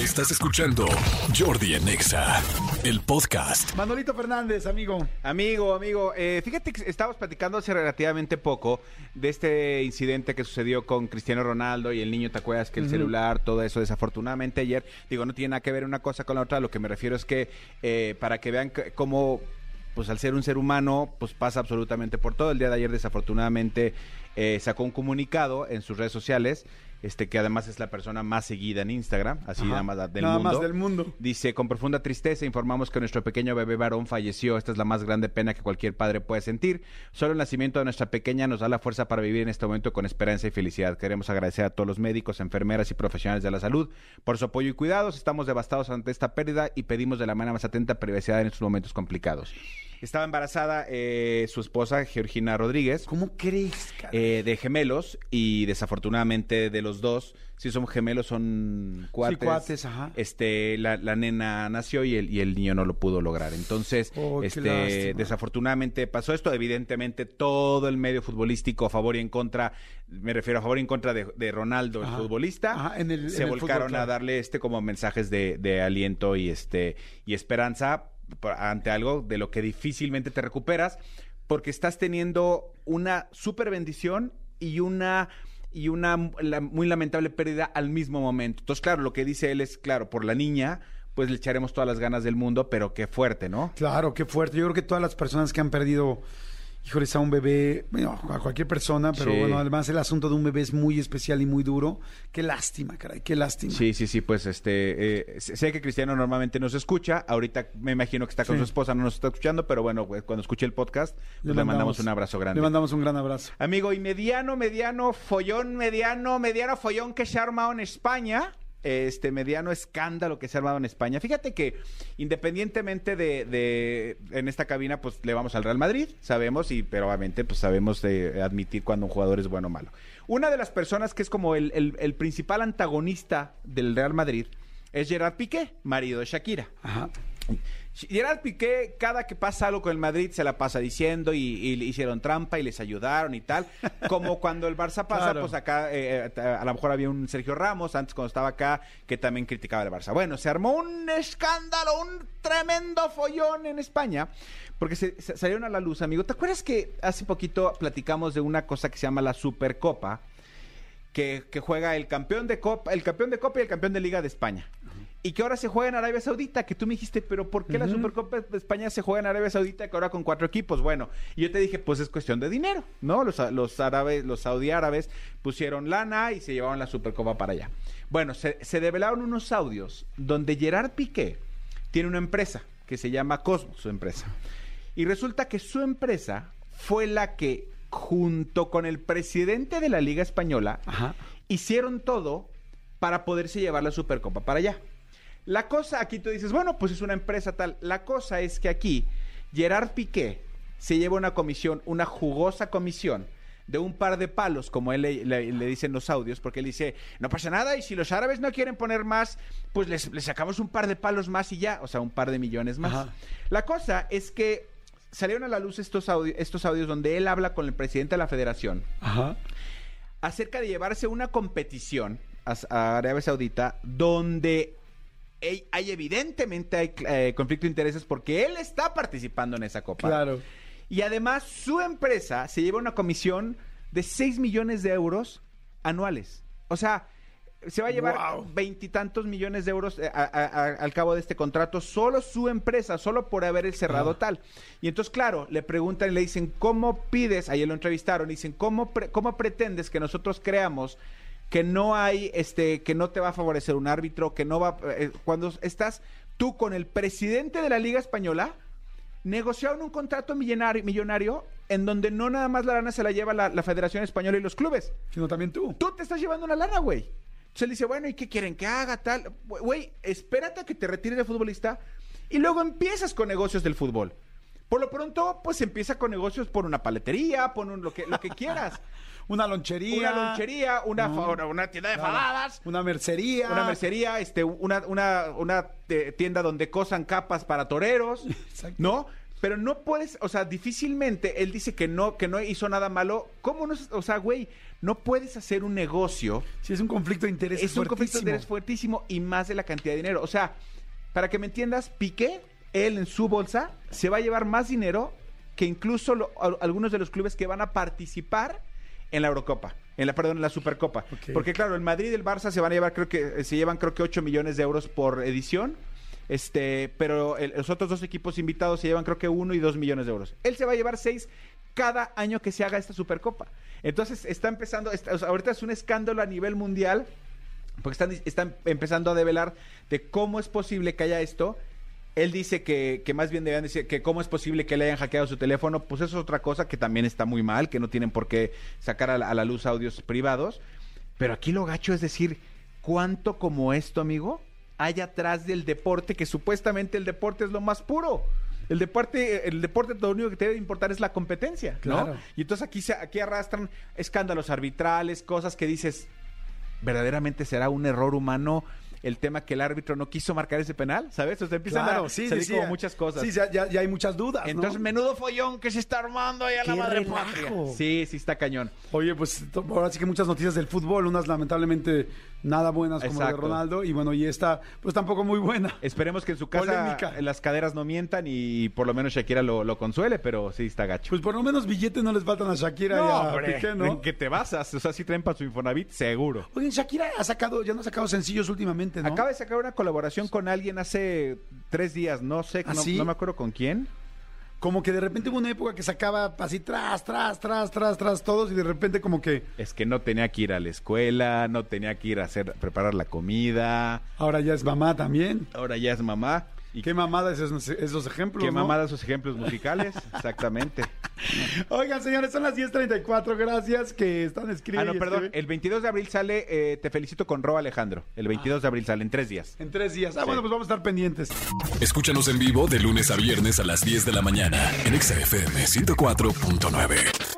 Estás escuchando Jordi en Exa, el podcast. Manolito Fernández, amigo. Amigo, amigo, eh, fíjate que estábamos platicando hace relativamente poco de este incidente que sucedió con Cristiano Ronaldo y el niño, ¿te acuerdas? Que el celular, todo eso, desafortunadamente ayer, digo, no tiene nada que ver una cosa con la otra, lo que me refiero es que eh, para que vean cómo, pues al ser un ser humano, pues pasa absolutamente por todo. El día de ayer, desafortunadamente, eh, sacó un comunicado en sus redes sociales, este que además es la persona más seguida en Instagram, así Ajá. nada más del Nada mundo. más del mundo. Dice, con profunda tristeza informamos que nuestro pequeño bebé varón falleció. Esta es la más grande pena que cualquier padre puede sentir. Solo el nacimiento de nuestra pequeña nos da la fuerza para vivir en este momento con esperanza y felicidad. Queremos agradecer a todos los médicos, enfermeras y profesionales de la salud por su apoyo y cuidados. Estamos devastados ante esta pérdida y pedimos de la manera más atenta privacidad en estos momentos complicados. Estaba embarazada eh, su esposa, Georgina Rodríguez ¿Cómo crees, cara? eh, de gemelos y desafortunadamente de los dos, si son gemelos son cuates. cuates, ajá. Este, la, la nena nació y el, y el niño no lo pudo lograr. Entonces, Oh, este, desafortunadamente pasó esto. Evidentemente, todo el medio futbolístico a favor y en contra, me refiero a favor y en contra de, de Ronaldo, Ajá. el futbolista, Ajá, en el- se en el volcaron fútbol, claro. a darle este como mensajes de, de aliento y este y esperanza ante algo de lo que difícilmente te recuperas porque estás teniendo una super bendición y una y una muy lamentable pérdida al mismo momento. Entonces, claro, lo que dice él es, claro, por la niña, pues le echaremos todas las ganas del mundo, pero qué fuerte, ¿no? Claro, qué fuerte. Yo creo que todas las personas que han perdido, híjoles, a un bebé, bueno, a cualquier persona, pero Sí. bueno, además el asunto de un bebé es muy especial y muy duro. Qué lástima, caray, qué lástima. Sí, sí, sí, pues este, eh, sé que Cristiano normalmente nos escucha, ahorita me imagino que está con Sí. su esposa, no nos está escuchando, pero bueno, pues, cuando escuche el podcast, pues le, mandamos, un abrazo grande. Le mandamos un gran abrazo. Amigo, y mediano, mediano, follón, mediano, mediano follón que se ha armado en España. Este mediano escándalo que se ha armado en España. Fíjate que independientemente de, de- en esta cabina, pues le vamos al Real Madrid, sabemos, y pero obviamente pues sabemos de admitir cuando un jugador es bueno o malo. Una de las personas que es como el, el- principal antagonista del Real Madrid es Gerard Piqué, marido de Shakira. Ajá. Gerard Piqué, cada que pasa algo con el Madrid, se la pasa diciendo y, y le hicieron trampa y les ayudaron y tal. Como cuando el Barça pasa, Claro. pues acá eh, eh, a lo mejor había un Sergio Ramos, antes cuando estaba acá, que también criticaba al Barça. Bueno, se armó un escándalo, un tremendo follón en España, porque se, se- salieron a la luz, amigo. ¿Te acuerdas que hace poquito platicamos de una cosa que se llama la Supercopa? que, que juega el campeón de Copa, el campeón de Copa y el campeón de Liga de España. Y que ahora se juega en Arabia Saudita, que tú me dijiste, pero ¿por qué la. Supercopa de España se juega en Arabia Saudita que ahora con cuatro equipos? Bueno, y yo te dije, pues es cuestión de dinero, ¿no? Los, los árabes, los saudí árabes pusieron lana y se llevaron la Supercopa para allá. Bueno, se, se develaron unos audios donde Gerard Piqué tiene una empresa que se llama Cosmos, su empresa. Y resulta que su empresa fue la que, junto con el presidente de la Liga Española, Ajá. hicieron todo para poderse llevar la Supercopa para allá. La cosa, aquí tú dices, bueno, pues es una empresa tal. La cosa es que aquí Gerard Piqué se lleva una comisión, una jugosa comisión de un par de palos, como él le, le- le dice en los audios, porque él dice, no pasa nada, y si los árabes no quieren poner más, pues les, les sacamos un par de palos más y ya, o sea, un par de millones más. Ajá. La cosa es que salieron a la luz estos, audio- estos audios donde él habla con el presidente de la federación, Ajá. acerca de llevarse una competición a, a Arabia Saudita donde hay, hay evidentemente hay, eh, conflicto de intereses porque él está participando en esa copa. Claro. Y además su empresa se lleva una comisión de 6 millones de euros anuales. O sea, se va a llevar Wow. veintitantos millones de euros eh, a- a- a- al cabo de este contrato, solo su empresa, solo por haber cerrado Ah. tal. Y entonces, claro, le preguntan y le dicen, ¿cómo pides? Ayer lo entrevistaron, y dicen, ¿cómo, pre- ¿cómo pretendes que nosotros creamos que no hay, este, que no te va a favorecer un árbitro, que no va, eh, cuando estás tú con el presidente de la Liga Española, negociaron un contrato millonario, millonario en donde no nada más la lana se la lleva la, la Federación Española y los clubes. Sino también tú. Tú te estás llevando una lana, güey. Entonces él dice, bueno, ¿y qué quieren que haga tal? Güey, espérate a que te retires de futbolista y luego empiezas con negocios del fútbol. Por lo pronto, pues empieza con negocios por una paletería, por un, lo, que, lo que quieras. Una lonchería. Una lonchería, una, No. fa- una, una tienda de Claro. faladas, Una mercería. una mercería, este, una, una, una tienda donde cosan capas para toreros, Exacto. ¿no? pero no puedes, o sea, difícilmente él dice que no, que no hizo nada malo. ¿Cómo no? O sea, güey, no puedes hacer un negocio. Sí, es un conflicto de interés. Es un conflicto de interés fuertísimo y más de la cantidad de dinero. O sea, para que me entiendas, Piqué, él en su bolsa, se va a llevar más dinero que incluso lo- a- algunos de los clubes que van a participar en la Eurocopa, en la perdón, en la Supercopa. Porque claro, el Madrid y el Barça se van a llevar, creo que eh, se llevan creo que 8 millones de euros por edición. Este, pero el- los otros dos equipos invitados se llevan creo que 1 y 2 millones de euros. Él se va a llevar 6 cada año que se haga esta Supercopa. Entonces está empezando, está- o sea, ahorita es un escándalo a nivel mundial porque están, están empezando a develar de cómo es posible que haya esto. Él dice que, que más bien debían decir que cómo es posible que le hayan hackeado su teléfono. Pues eso es otra cosa que también está muy mal, que no tienen por qué sacar a la, a la luz audios privados. Pero aquí lo gacho es decir, ¿cuánto como esto, amigo, hay atrás del deporte? Que supuestamente el deporte es lo más puro. El deporte, el deporte lo único que te debe importar es la competencia, ¿no? Claro. Y entonces aquí, se, aquí arrastran escándalos arbitrales, cosas que dices, verdaderamente será un error humano el tema que el árbitro no quiso marcar ese penal, ¿sabes? O sea, empiezan Claro, a sí, salir sí, como sí. muchas cosas. Sí, ya, ya- ya hay muchas dudas. ¿no? Entonces, menudo follón que se está armando ahí a la ¡Qué madre patria. Sí, sí está cañón. Oye, pues ahora sí que muchas noticias del fútbol, unas lamentablemente nada buenas como la de. Ronaldo, y bueno, y esta, pues tampoco muy buena. Esperemos que en su casa Polémica. las caderas no mientan y por lo menos Shakira lo, lo consuele, pero sí está gacho. Pues por lo menos billetes no les faltan a Shakira y a Piqué, ¿no? ¿En qué te basas? O sea, si traen para su Infonavit, seguro. Oye, Shakira ha sacado, ya no ha sacado sencillos últimamente, ¿no? Acaba de sacar una colaboración con alguien hace tres días, no sé, ¿Ah, no, sí? no me acuerdo con quién. Como que de repente hubo una época que sacaba así tras, tras, tras, tras, tras todos y de repente como que Es que no tenía que ir a la escuela, no tenía que ir a hacer, preparar la comida, ahora ya es mamá también. ahora ya es mamá. ¿Y Qué mamada esos, esos ejemplos, qué ¿no? mamada sus ejemplos musicales? Exactamente. Oigan, señores, son las 10.34, gracias que están Ah, escribiendo. no, perdón. El 22 de abril sale eh, Te felicito con Ro Alejandro. El 22 de abril sale, en tres días. En tres días. Ah, Sí. bueno, pues vamos a estar pendientes. Escúchanos en vivo de lunes a viernes a las 10 de la mañana en Exa FM 104.9.